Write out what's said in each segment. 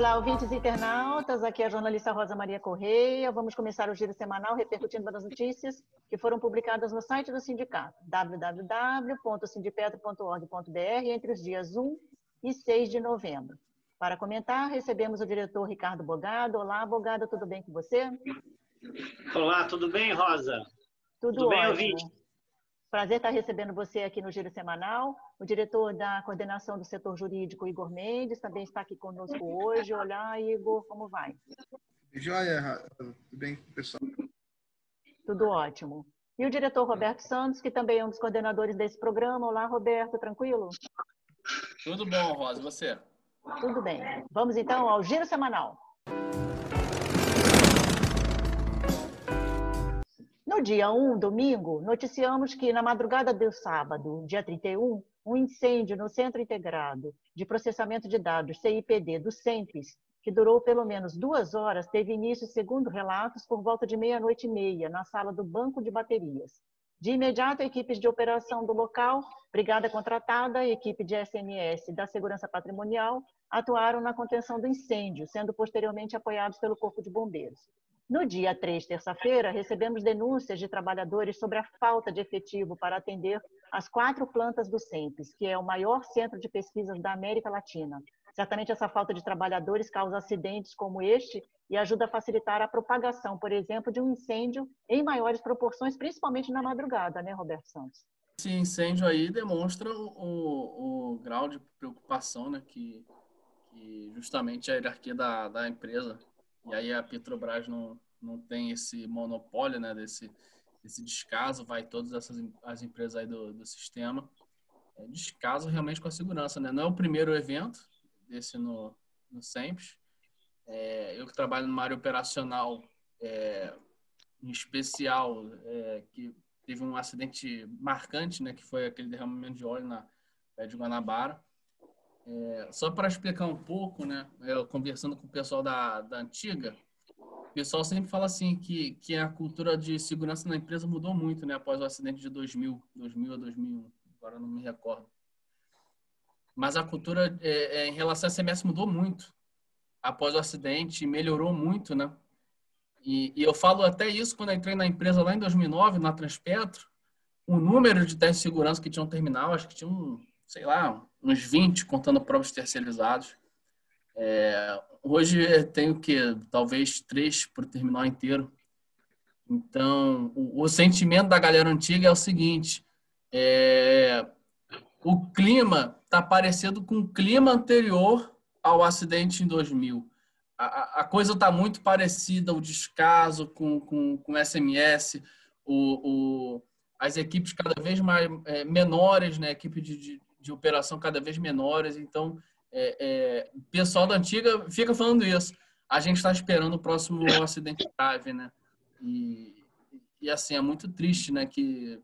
Olá, ouvintes e internautas. Aqui é a jornalista Rosa Maria Correia. Vamos começar o giro semanal repercutindo as notícias que foram publicadas no site do sindicato, www.sindipetro.org.br, entre os dias 1 e 6 de novembro. Para comentar, recebemos o diretor Ricardo Bogado. Olá, Bogado, tudo bem com você? Olá, tudo bem, Rosa? Tudo, tudo bem, ouvinte? Prazer estar recebendo você aqui no Giro Semanal. O diretor da coordenação do setor jurídico, Igor Mendes, também está aqui conosco hoje. Olá, Igor, como vai? Joia, tudo bem, pessoal? Tudo ótimo. E o diretor Roberto Santos, que também é um dos coordenadores desse programa. Olá, Roberto, tranquilo? Tudo bom, Rosa, e você? Tudo bem. Vamos então ao Giro Semanal. No dia 1, domingo, noticiamos que na madrugada do sábado, dia 31, um incêndio no Centro Integrado de Processamento de Dados, CIPD, do CEMPES, que durou pelo menos duas horas, teve início, segundo relatos, por volta de meia-noite e meia, na sala do banco de baterias. De imediato, equipes de operação do local, brigada contratada, equipe de SMS da Segurança Patrimonial atuaram na contenção do incêndio, sendo posteriormente apoiados pelo Corpo de Bombeiros. No dia 3, terça-feira, recebemos denúncias de trabalhadores sobre a falta de efetivo para atender as quatro plantas do CEMPES, que é o maior centro de pesquisas da América Latina. Certamente essa falta de trabalhadores causa acidentes como este e ajuda a facilitar a propagação, por exemplo, de um incêndio em maiores proporções, principalmente na madrugada, né, Roberto Santos? Esse incêndio aí demonstra o, o grau de preocupação né, que, que justamente a hierarquia da, da empresa e aí a Petrobras não, não tem esse monopólio, né, desse, desse descaso, vai todas essas as empresas aí do, do sistema. É descaso realmente com a segurança, né? Não é o primeiro evento desse no, no SEMPES. É, eu que trabalho numa área operacional, é, em especial, é, que teve um acidente marcante, né, que foi aquele derramamento de óleo na pé de Guanabara. É, só para explicar um pouco, né, eu conversando com o pessoal da, da antiga, o pessoal sempre fala assim que, que a cultura de segurança na empresa mudou muito, né, após o acidente de 2000, 2000 a 2001, agora não me recordo. Mas a cultura é, é, em relação a SMS mudou muito após o acidente, melhorou muito, né? E, e, eu falo até isso quando entrei na empresa lá em 2009, na Transpetro, o número de testes de segurança que tinham terminal, acho que tinha um, sei lá, uns 20, contando provas terceirizados. É, hoje tem o que? Talvez três por terminal inteiro. Então, o, o, sentimento da galera antiga é o seguinte: é, o clima está parecendo com o clima anterior ao acidente em 2000. A, a coisa está muito parecida, o descaso com, com, com SMS, o, o, as equipes cada vez mais é, menores, né? equipe de, de de operação cada vez menores. Então, é, é, o pessoal da antiga fica falando isso. A gente está esperando o próximo acidente grave, né? E, e assim, é muito triste, né? Que,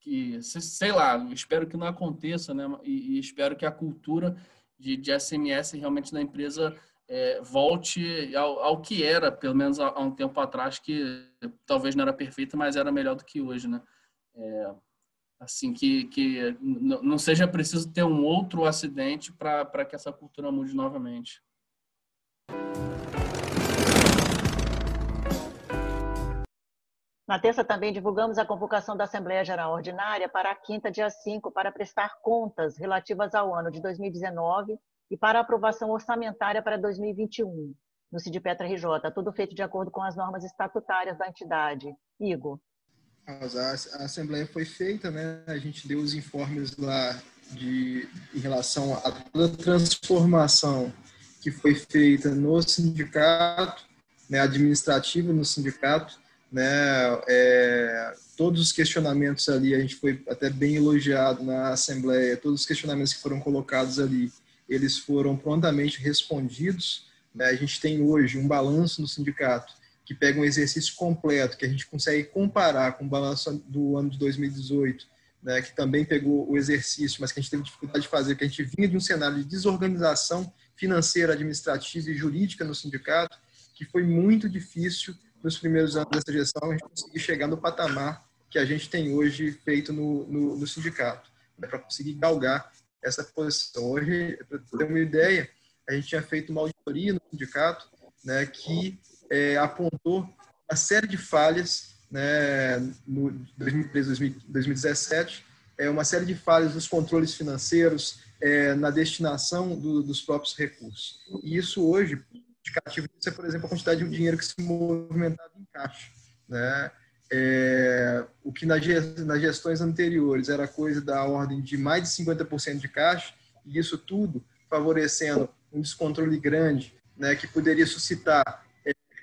que sei lá, espero que não aconteça, né? E, e espero que a cultura de, de SMS realmente na empresa é, volte ao, ao, que era, pelo menos há, há, um tempo atrás, que talvez não era perfeita, mas era melhor do que hoje, né? É, assim que, que não seja preciso ter um outro acidente para que essa cultura mude novamente. Na terça também divulgamos a convocação da Assembleia Geral Ordinária para a quinta, dia 5, para prestar contas relativas ao ano de 2019 e para aprovação orçamentária para 2021, no CIDPETRA RJ, tudo feito de acordo com as normas estatutárias da entidade. Igor. A, Assembleia foi feita, né? A gente deu os informes lá de, em relação a toda a transformação que foi feita no sindicato, né, administrativo no sindicato, né, é, todos os questionamentos ali, a gente foi até bem elogiado na Assembleia, todos os questionamentos que foram colocados ali, eles foram prontamente respondidos. Né, a gente tem hoje um balanço no sindicato que pega um exercício completo, que a gente consegue comparar com o balanço do ano de 2018, né, que também pegou o exercício, mas que a gente teve dificuldade de fazer, que a gente vinha de um cenário de desorganização financeira, administrativa e jurídica no sindicato, que foi muito difícil nos primeiros anos dessa gestão a gente conseguir chegar no patamar que a gente tem hoje feito no, no, no sindicato, né, para conseguir galgar essa posição. Hoje, para ter uma ideia, a gente tinha feito uma auditoria no sindicato né, que é, apontou uma série de falhas né, no 2013, 2017, é uma série de falhas nos controles financeiros, é, na destinação do, dos próprios recursos. E isso hoje, indicativo disso é, por exemplo, a quantidade de dinheiro que se movimentava em caixa. Né? É, o que nas gestões anteriores era coisa da ordem de mais de 50% de caixa, e isso tudo favorecendo um descontrole grande, né, que poderia suscitar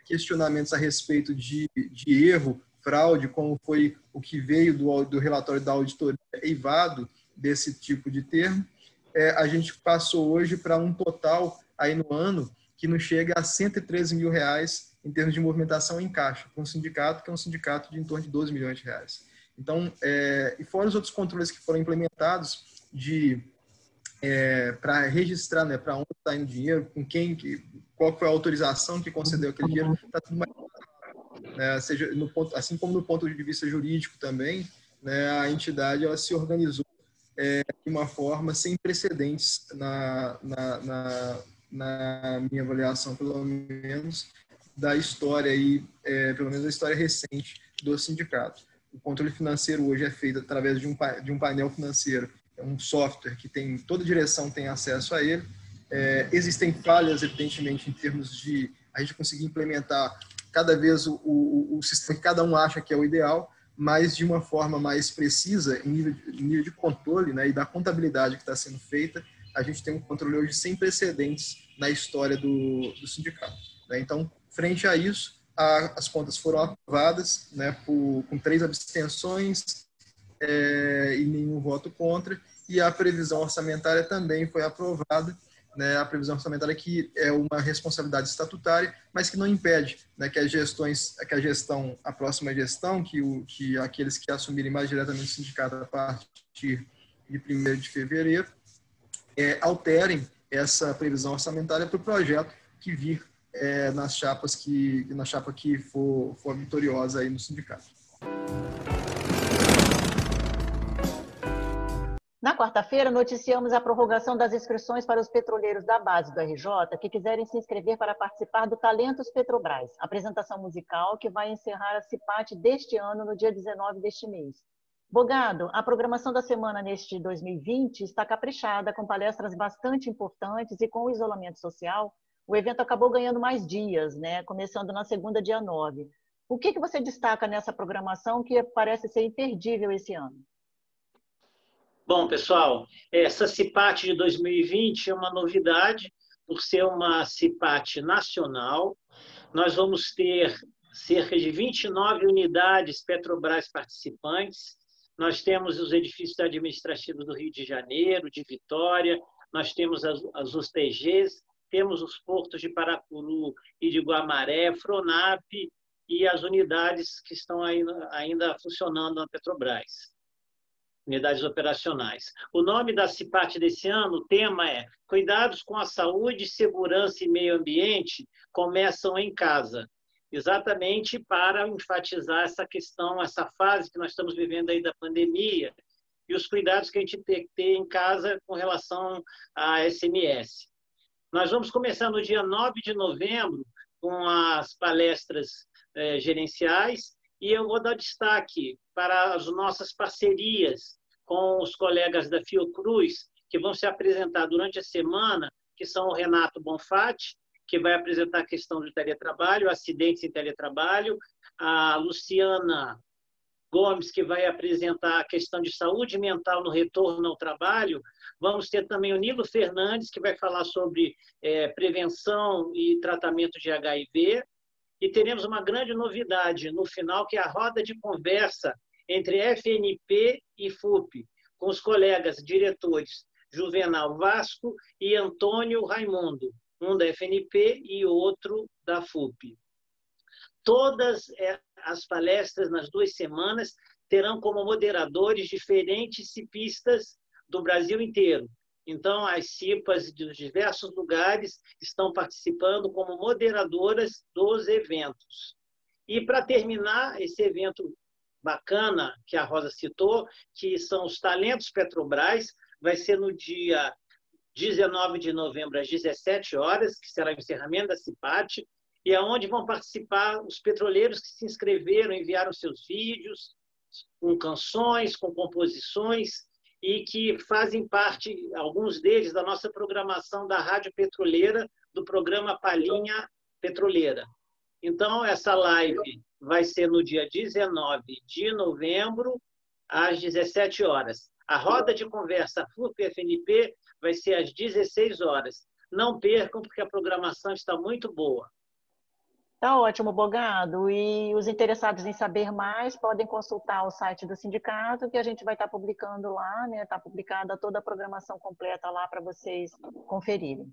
questionamentos a respeito de, de erro, fraude, como foi o que veio do, do relatório da auditoria eivado desse tipo de termo, é, a gente passou hoje para um total aí no ano que não chega a 113 mil reais em termos de movimentação em caixa, com um sindicato que é um sindicato de em torno de 12 milhões de reais. Então, é, e fora os outros controles que foram implementados de é, para registrar, né, para está indo dinheiro, com quem, que, qual foi a autorização que concedeu aquele dinheiro, está tudo mais né, seja no ponto, assim como no ponto de vista jurídico também, né, a entidade ela se organizou é, de uma forma sem precedentes na, na, na, na, minha avaliação, pelo menos, da história aí, é, pelo menos da história recente do sindicato. O controle financeiro hoje é feito através de um, de um painel financeiro, é um software que tem toda direção tem acesso a ele. É, existem falhas, evidentemente, em termos de a gente conseguir implementar cada vez o, o, o sistema que cada um acha que é o ideal, mas de uma forma mais precisa, em nível de, em nível de controle né, e da contabilidade que está sendo feita, a gente tem um controle hoje sem precedentes na história do, do sindicato. Né? Então, frente a isso, a, as contas foram aprovadas né, por, com três abstenções é, e nenhum voto contra, e a previsão orçamentária também foi aprovada né, a previsão orçamentária que é uma responsabilidade estatutária, mas que não impede né, que as gestões, que a gestão, a próxima gestão, que, o, que aqueles que assumirem mais diretamente o sindicato a partir de 1 de fevereiro, é, alterem essa previsão orçamentária para o projeto que vir é, nas chapas que na chapa que for, for vitoriosa aí no sindicato. Na quarta-feira, noticiamos a prorrogação das inscrições para os petroleiros da base do RJ que quiserem se inscrever para participar do Talentos Petrobras, apresentação musical que vai encerrar a CIPAT deste ano, no dia 19 deste mês. Bogado, a programação da semana neste 2020 está caprichada, com palestras bastante importantes e com o isolamento social, o evento acabou ganhando mais dias, né? começando na segunda, dia 9. O que, que você destaca nessa programação que parece ser imperdível esse ano? Bom, pessoal, essa CIPAT de 2020 é uma novidade, por ser uma CIPAT nacional. Nós vamos ter cerca de 29 unidades Petrobras participantes. Nós temos os edifícios administrativos do Rio de Janeiro, de Vitória, nós temos as, USTGs, temos os portos de Paracuru e de Guamaré, Fronap e as unidades que estão ainda funcionando na Petrobras unidades operacionais. O nome da CIPAT desse ano, o tema é Cuidados com a Saúde, Segurança e Meio Ambiente começam em casa. Exatamente para enfatizar essa questão, essa fase que nós estamos vivendo aí da pandemia e os cuidados que a gente tem que ter em casa com relação à SMS. Nós vamos começar no dia 9 de novembro com as palestras eh, gerenciais e eu vou dar destaque para as nossas parcerias com os colegas da Fiocruz, que vão se apresentar durante a semana, que são o Renato Bonfatti, que vai apresentar a questão do teletrabalho, acidentes em teletrabalho, a Luciana Gomes, que vai apresentar a questão de saúde mental no retorno ao trabalho. Vamos ter também o Nilo Fernandes, que vai falar sobre é, prevenção e tratamento de HIV. E teremos uma grande novidade no final, que é a roda de conversa entre FNP e FUP, com os colegas diretores Juvenal Vasco e Antônio Raimundo, um da FNP e outro da FUP. todas é, as palestras nas duas semanas terão como moderadores diferentes cipistas do Brasil inteiro. Então, as CIPAs dos diversos lugares estão participando como moderadoras dos eventos. E, para terminar, esse evento bacana que a Rosa citou, que são os Talentos Petrobras, vai ser no dia 19 de novembro, às 17 horas, que será o encerramento da CIPAT, e aonde vão participar os petroleiros que se inscreveram, enviaram seus vídeos, com canções, com composições, e que fazem parte, alguns deles, da nossa programação da Rádio Petroleira, do programa Palhinha Petroleira. Então, essa live vai ser no dia 19 de novembro, às 17 horas. A roda de conversa FUP-FNP vai ser às 16 horas. Não percam, porque a programação está muito boa. Tá ótimo, Bogado. E os interessados em saber mais podem consultar o site do sindicato, que a gente vai estar publicando lá, né? Está publicada toda a programação completa lá para vocês conferirem.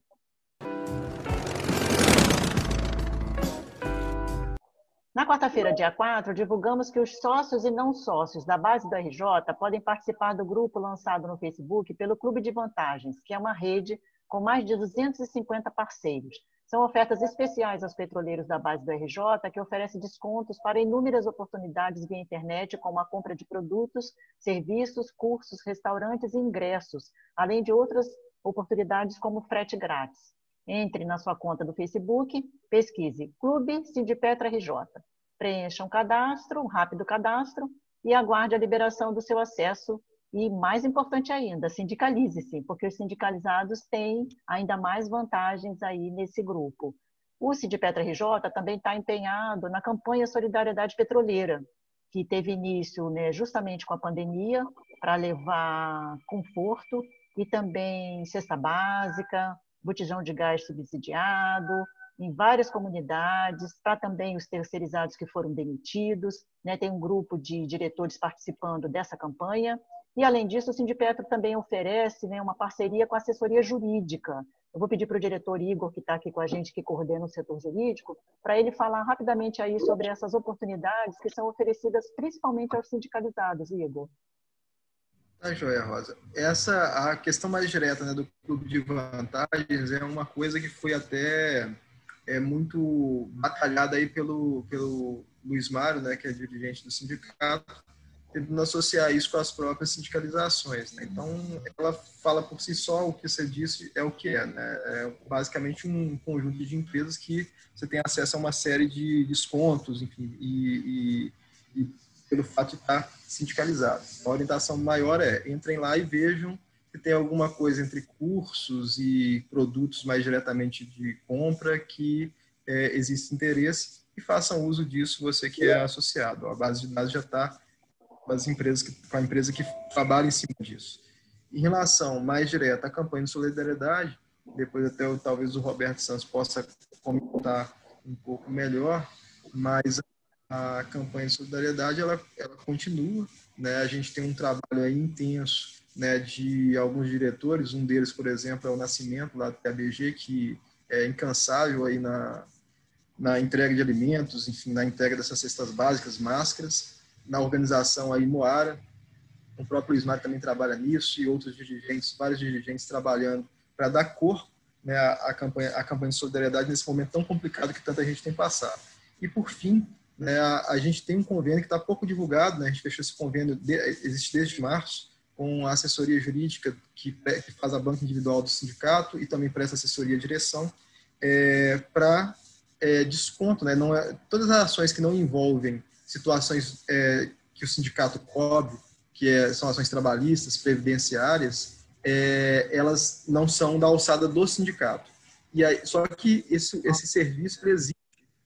Na quarta-feira, dia 4, divulgamos que os sócios e não sócios da base do RJ podem participar do grupo lançado no Facebook pelo Clube de Vantagens, que é uma rede com mais de 250 parceiros são ofertas especiais aos petroleiros da base do RJ, que oferece descontos para inúmeras oportunidades via internet, como a compra de produtos, serviços, cursos, restaurantes e ingressos, além de outras oportunidades como frete grátis. Entre na sua conta do Facebook, pesquise Clube Sindipetra RJ. Preencha um cadastro, um rápido cadastro, e aguarde a liberação do seu acesso e, mais importante ainda, sindicalize-se, porque os sindicalizados têm ainda mais vantagens aí nesse grupo. O Sindipetra RJ também está empenhado na campanha Solidariedade Petroleira, que teve início né, justamente com a pandemia, para levar conforto e também cesta básica, botijão de gás subsidiado, em várias comunidades, para também os terceirizados que foram demitidos. Né, tem um grupo de diretores participando dessa campanha. E, além disso, o Sindipetro também oferece né, uma parceria com a assessoria jurídica. Eu vou pedir para o diretor Igor, que está aqui com a gente, que coordena o setor jurídico, para ele falar rapidamente aí sobre essas oportunidades que são oferecidas principalmente aos sindicalizados, Igor. Tá joia, Rosa. Essa, a questão mais direta né, do clube de vantagens é uma coisa que foi até é, muito batalhada aí pelo, pelo Luiz Mário, né, que é dirigente do sindicato, tentando associar isso com as próprias sindicalizações. Né? Então, ela fala por si só, o que você disse é o que é. Né? É basicamente um conjunto de empresas que você tem acesso a uma série de descontos, enfim, e, e, e pelo fato de estar sindicalizado. A orientação maior é, entrem lá e vejam se tem alguma coisa entre cursos e produtos mais diretamente de compra que é, existe interesse e façam uso disso você que é associado. A base de dados já está as empresas que, com a empresa que trabalha em cima disso. Em relação mais direta à campanha de solidariedade, depois até talvez o Roberto Santos possa comentar um pouco melhor, mas a campanha de solidariedade ela, ela continua, né? A gente tem um trabalho aí intenso, né, de alguns diretores, um deles, por exemplo, é o Nascimento lá do PABG, que é incansável aí na na entrega de alimentos, enfim, na entrega dessas cestas básicas, máscaras na organização aí Moara. O próprio Ismar também trabalha nisso e outros dirigentes, vários dirigentes trabalhando para dar cor né, à, campanha, à campanha de solidariedade nesse momento tão complicado que tanta gente tem passado. E, por fim, né, a, a, gente tem um convênio que está pouco divulgado, né, a gente fechou esse convênio, de, existe desde março, com a assessoria jurídica que, que, faz a banca individual do sindicato e também presta assessoria à direção, é, para é, desconto, né, não é, todas as ações que não envolvem situações é, que o sindicato cobre, que é, são ações trabalhistas, previdenciárias, é, elas não são da alçada do sindicato. E aí, só que esse, esse serviço existe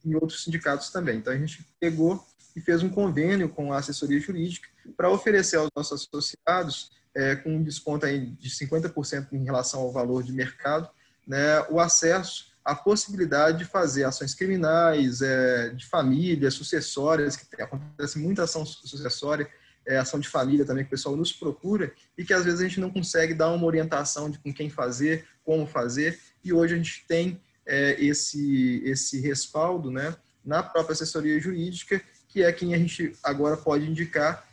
em outros sindicatos também. Então a gente pegou e fez um convênio com a assessoria jurídica para oferecer aos nossos associados, é, com um desconto aí de 50% em relação ao valor de mercado, né, o acesso a possibilidade de fazer ações criminais, é, de família, sucessórias, que acontece muita ação sucessória, é, ação de família também, que o pessoal nos procura, e que às vezes a gente não consegue dar uma orientação de com quem fazer, como fazer, e hoje a gente tem é, esse, esse respaldo, né, na própria assessoria jurídica, que é quem a gente agora pode indicar.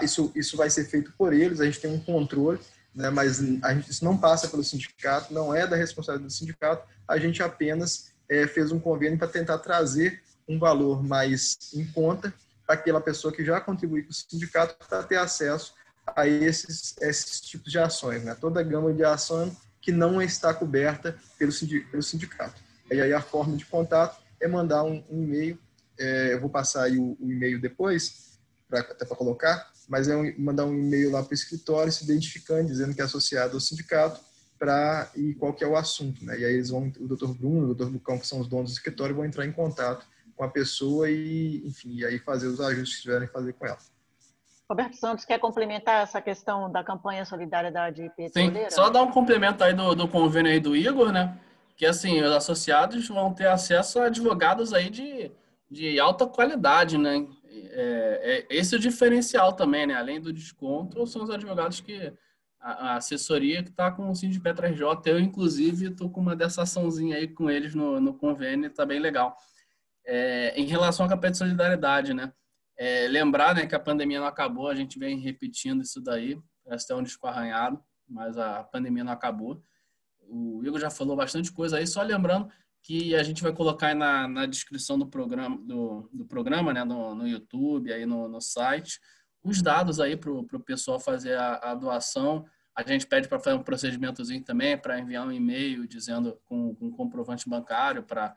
Isso, isso vai ser feito por eles, a gente tem um controle, né, mas gente, isso não passa pelo sindicato, não é da responsabilidade do sindicato, a gente apenas é, fez um convênio para tentar trazer um valor mais em conta para aquela pessoa que já contribui com o sindicato para ter acesso a esses, esses tipos de ações, né? toda a gama de ações que não está coberta pelo sindicato. E aí a forma de contato é mandar um, um e-mail, é, eu vou passar o, o e-mail depois, pra, até para colocar, mas é um, mandar um e-mail lá para o escritório se identificando, dizendo que é associado ao sindicato, para e qual que é o assunto, né? E aí eles vão, o Dr. Bruno, o Dr. Lucão, que são os donos do escritório, vão entrar em contato com a pessoa e, enfim, e aí fazer os ajustes que tiverem que fazer com ela. Roberto Santos quer complementar essa questão da campanha Solidariedade Petroleira? Sim, só dar um complemento aí do, do convênio aí do Igor, né? Que assim, os associados vão ter acesso a advogados aí de, de alta qualidade, né? É, é, esse é o diferencial também, né? Além do desconto, são os advogados que a, a assessoria que está com o Cindy Petra RJ. Eu, inclusive, estou com uma dessa açãozinha aí com eles no, no convênio, tá bem legal. É, em relação à campanha de solidariedade, né? É, lembrar né, que a pandemia não acabou, a gente vem repetindo isso daí, parece ter um disco arranhado, mas a pandemia não acabou. O Igor já falou bastante coisa aí, só lembrando que a gente vai colocar na, na descrição do programa, do, do programa né, no, no YouTube, aí no, no site, os dados aí para o pessoal fazer a, a, doação. A gente pede para fazer um procedimentozinho também, para enviar um e-mail dizendo com, com comprovante bancário para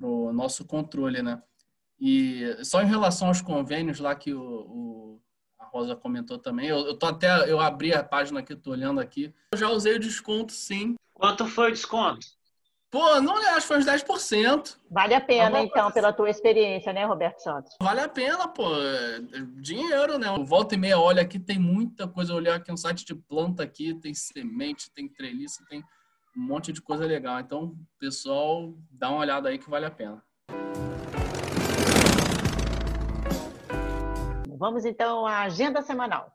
o nosso controle, né? E só em relação aos convênios lá que o, o a Rosa comentou também, eu, eu tô até eu abri a página aqui, tô olhando aqui. Eu já usei o desconto, sim. Quanto foi o desconto? Pô, não acho que foi uns 10%. Vale a pena, então, pela tua experiência, né, Roberto Santos? Vale a pena, pô. Dinheiro, né? Volta e meia, olha aqui, tem muita coisa. Olhar aqui um site de planta aqui, tem semente, tem treliça, tem um monte de coisa legal. Então, pessoal, dá uma olhada aí que vale a pena. Vamos então à agenda semanal.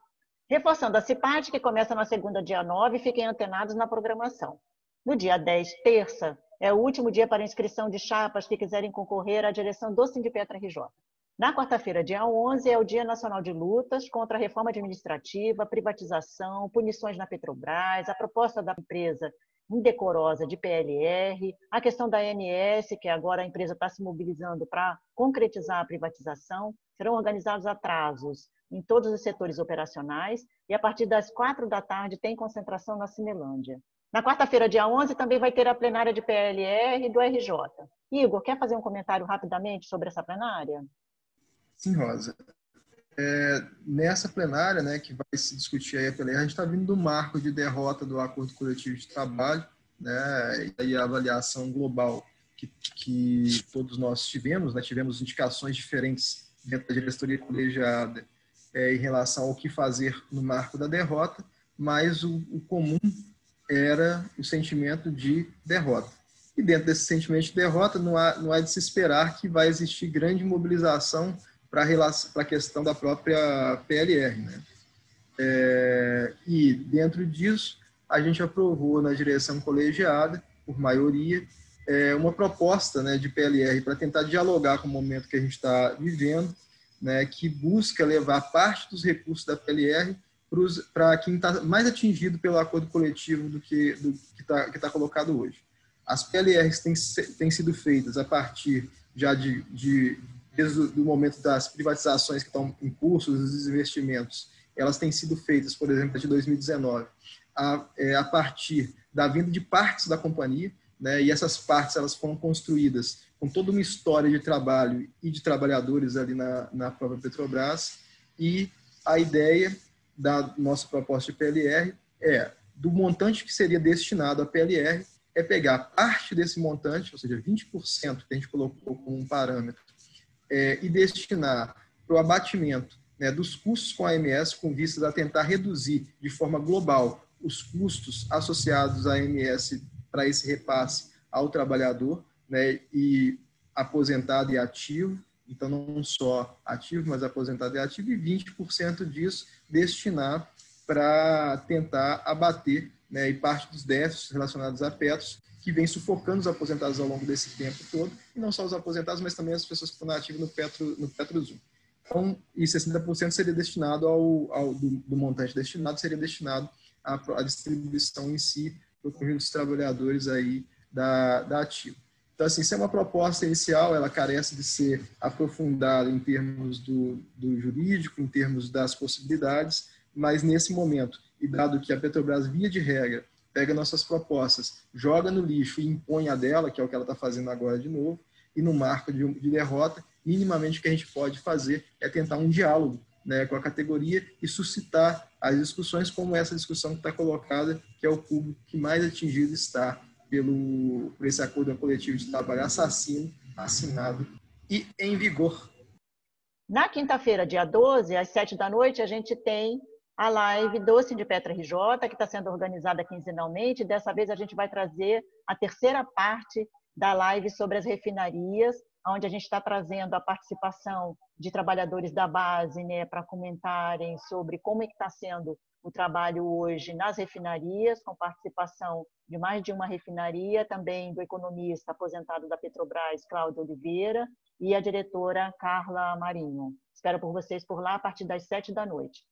Reforçando a CIPAD, que começa na segunda, dia 9, fiquem antenados na programação. No dia 10, terça, é o último dia para inscrição de chapas que quiserem concorrer à direção do Sindipetra RJ. Na quarta-feira, dia 11, é o Dia Nacional de Lutas contra a reforma administrativa, privatização, punições na Petrobras, a proposta da empresa indecorosa de PLR, a questão da ANS, que agora a empresa está se mobilizando para concretizar a privatização, serão organizados atrasos em todos os setores operacionais e a partir das quatro da tarde tem concentração na Cinelândia. Na quarta-feira, dia 11, também vai ter a plenária de PLR e do RJ. Igor, quer fazer um comentário rapidamente sobre essa plenária? Sim, Rosa. É, nessa plenária, né, que vai se discutir aí a PLR, a gente está vindo do marco de derrota do acordo coletivo de trabalho, né, e a avaliação global que, que todos nós tivemos, né, tivemos indicações diferentes dentro da diretoria colegiada é, em relação ao que fazer no marco da derrota, mas o, o comum era o sentimento de derrota. E dentro desse sentimento de derrota, não há, não há de se esperar que vai existir grande mobilização para a questão da própria PLR. Né? É, e dentro disso, a gente aprovou na direção colegiada, por maioria, é, uma proposta né, de PLR para tentar dialogar com o momento que a gente está vivendo, né, que busca levar parte dos recursos da PLR para quem está mais atingido pelo acordo coletivo do que do que está tá colocado hoje. As PLRs têm, têm sido feitas a partir já de, de desde o momento das privatizações que estão em curso, dos investimentos, elas têm sido feitas, por exemplo, de 2019, a, é, a partir da vinda de partes da companhia, né, e essas partes elas foram construídas com toda uma história de trabalho e de trabalhadores ali na, na própria Petrobras, e a ideia da nossa proposta de PLR é, do montante que seria destinado à PLR, é pegar parte desse montante, ou seja, 20% que a gente colocou como um parâmetro, é, e destinar para o abatimento né, dos custos com a AMS, com vistas a tentar reduzir de forma global os custos associados à AMS para esse repasse ao trabalhador, né, e aposentado e ativo, então não só ativo, mas aposentado e ativo, e 20% disso destinar para tentar abater né, e parte dos déficits relacionados a Petros, que vem sufocando os aposentados ao longo desse tempo todo, e não só os aposentados, mas também as pessoas que estão ativas no Petro, no Petrozoom. Então, e 60% seria destinado ao, ao do, do, montante destinado seria destinado à, à distribuição em si para o conjunto dos trabalhadores aí da, da ativa. Então, assim, isso é uma proposta inicial, ela carece de ser aprofundada em termos do, do jurídico, em termos das possibilidades, mas nesse momento, e dado que a Petrobras, via de regra, pega nossas propostas, joga no lixo e impõe a dela, que é o que ela está fazendo agora de novo, e no marco de, de derrota, minimamente o que a gente pode fazer é tentar um diálogo né, com a categoria e suscitar as discussões como essa discussão que está colocada, que é o público que mais atingido está pelo, por esse acordo coletivo de trabalho assassino, assinado e em vigor. Na quinta-feira, dia 12, às 7 da noite, a gente tem a live Doce de Petra RJ, que está sendo organizada quinzenalmente. Dessa vez a gente vai trazer a terceira parte da live sobre as refinarias, onde a gente está trazendo a participação de trabalhadores da base né, para comentarem sobre como é está sendo o trabalho hoje nas refinarias, com participação de mais de uma refinaria, também do economista aposentado da Petrobras, Cláudio Oliveira, e a diretora Carla Marinho. Espero por vocês por lá a partir das sete da noite.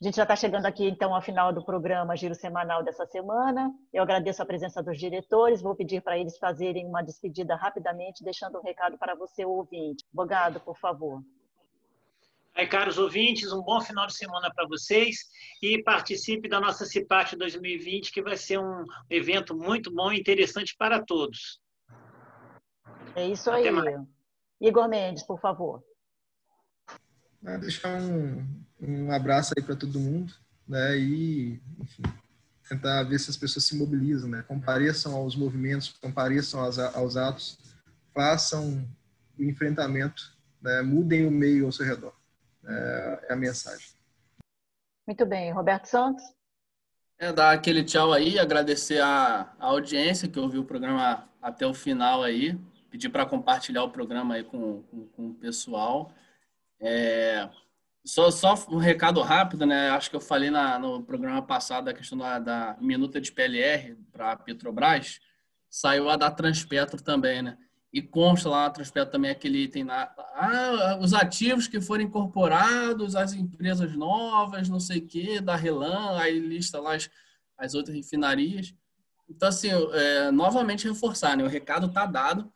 A gente já está chegando aqui, então, ao final do programa Giro Semanal dessa semana. Eu agradeço a presença dos diretores, vou pedir para eles fazerem uma despedida rapidamente, deixando um recado para você, ouvinte. Bogado, por favor. Aí, caros ouvintes, um bom final de semana para vocês e participe da nossa CIPAT 2020, que vai ser um evento muito bom e interessante para todos. É isso Até aí. Mais. Igor Mendes, por favor. É, deixar um, um abraço aí para todo mundo, né? E, enfim, tentar ver se as pessoas se mobilizam, né? Compareçam aos movimentos, compareçam aos, aos atos, façam o enfrentamento, né? mudem o meio ao seu redor. É, é a mensagem. Muito bem. Roberto Santos? É, dar aquele tchau aí, agradecer a, a audiência que ouviu o programa até o final aí, pedir para compartilhar o programa aí com, com, com o pessoal. É, só, só um recado rápido, né? Acho que eu falei na, no programa passado a questão da, da minuta de PLR para a Petrobras. Saiu a da Transpetro também, né? E consta lá na Transpetro também aquele item lá. Ah, os ativos que foram incorporados, as empresas novas, não sei o quê, da Relan, aí lista lá as, as outras refinarias. Então, assim, é, novamente reforçar, né? O recado está dado.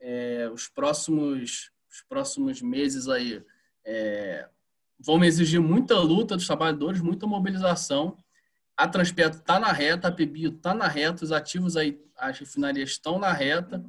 É, os próximos os próximos meses aí é, vão exigir muita luta dos trabalhadores, muita mobilização. A Transpetro está na reta, a Pebio está na reta, os ativos aí, as refinarias estão na reta.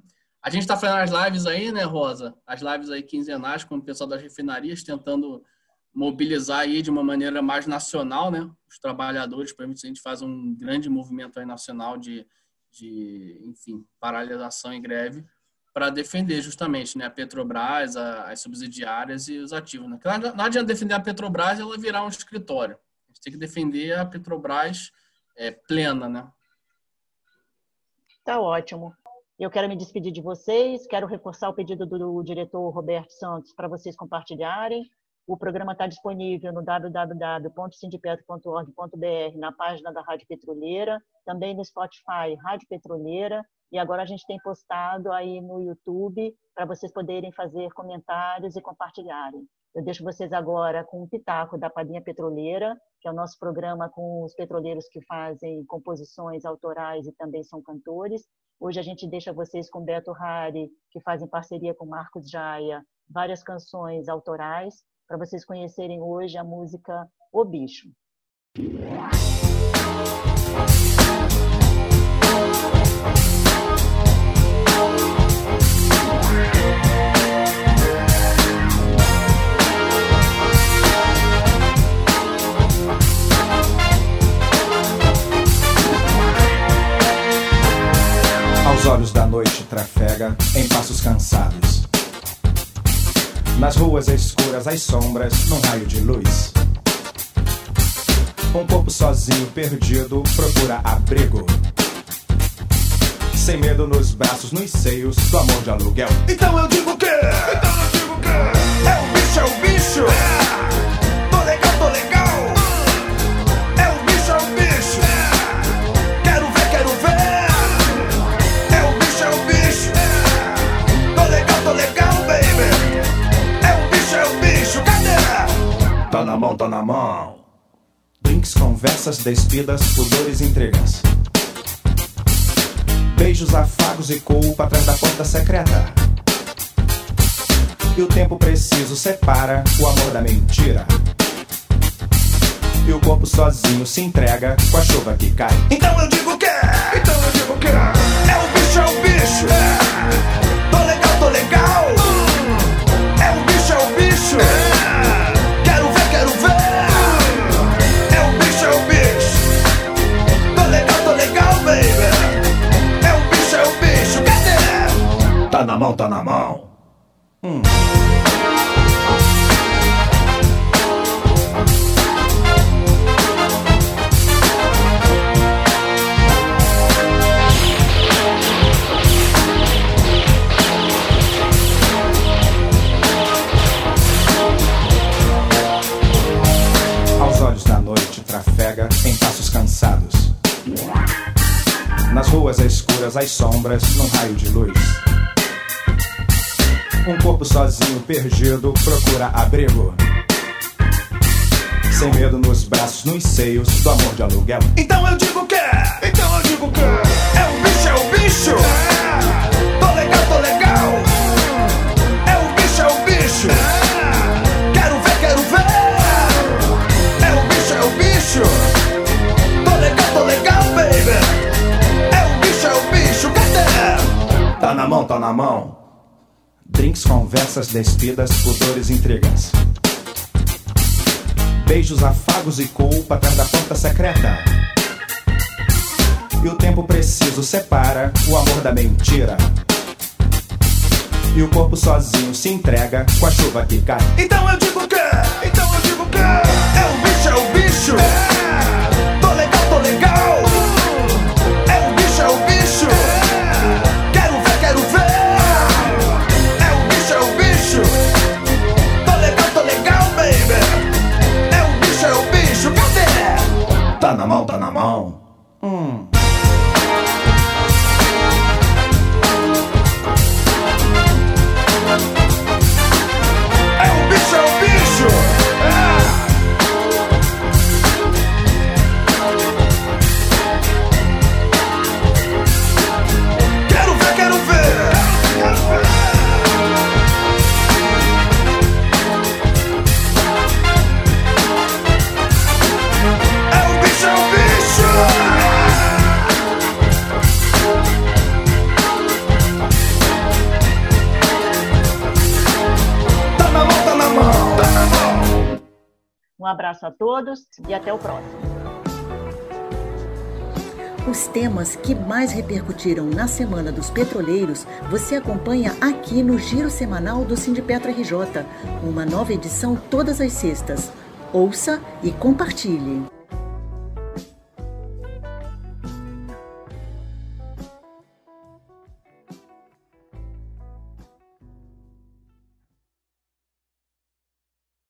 A gente está fazendo as lives aí, né, Rosa? As lives aí quinzenais com o pessoal das refinarias, tentando mobilizar aí de uma maneira mais nacional, né? Os trabalhadores, para a gente faz um grande movimento aí nacional de, de enfim, paralisação e greve para defender justamente né, a Petrobras, a, as subsidiárias e os ativos. Né? Não adianta defender a Petrobras ela virar um escritório. A gente tem que defender a Petrobras é, plena, né? Tá ótimo. Eu quero me despedir de vocês, quero reforçar o pedido do diretor Roberto Santos para vocês compartilharem. O programa está disponível no www.sindipetro.org.br, na página da Rádio Petroleira, também no Spotify Rádio Petroleira e agora a gente tem postado aí no YouTube para vocês poderem fazer comentários e compartilharem. Eu deixo vocês agora com o Pitaco da Padinha Petroleira, que é o nosso programa com os petroleiros que fazem composições autorais e também são cantores. Hoje a gente deixa vocês com Beto Hari, que fazem parceria com Marcos Jaia, várias canções autorais, para vocês conhecerem hoje a música O Bicho. Aos olhos da noite trafega em passos cansados. Nas ruas escuras, as sombras, num raio de luz. Um corpo sozinho, perdido, procura abrigo sem medo nos braços, nos seios do amor de aluguel. Então eu digo que, então eu digo que. É o bicho, é o bicho. É. na mão. Drinks, conversas, despidas, pudores, intrigas. Beijos, afagos e culpa atrás da porta secreta. E o tempo preciso separa o amor da mentira. E o corpo sozinho se entrega com a chuva que cai. Então eu digo que, então eu digo que é o bicho, é o bicho. É. Cadê? Tá na mão, tá na mão. Hum. trafega em passos cansados. Nas ruas escuras, as sombras num raio de luz. Um corpo sozinho, perdido, procura abrigo. Sem medo nos braços, nos seios do amor de aluguel. Então eu digo que, então eu digo que é o bicho, é o bicho. É. Tô legal, tô legal. É o bicho, é o bicho. É. Quero ver, quero ver. É o bicho, é o bicho. Tô legal, tô legal, baby. É o bicho, é o bicho. Cadê? Tá na mão, tá na mão. Drinks, conversas, despidas, pudores, intrigas. Beijos, afagos e culpa atrás da porta secreta. E o tempo preciso separa o amor da mentira. E o corpo sozinho se entrega com a chuva que cai. Então eu digo que, então eu digo que é o bicho, é o bicho. É. Tô legal, tô legal. Tá na mão, tá na mão. Todos e até o próximo. Os temas que mais repercutiram na Semana dos Petroleiros você acompanha aqui no Giro Semanal do Sindipetro RJ, uma nova edição todas as sextas. Ouça e compartilhe.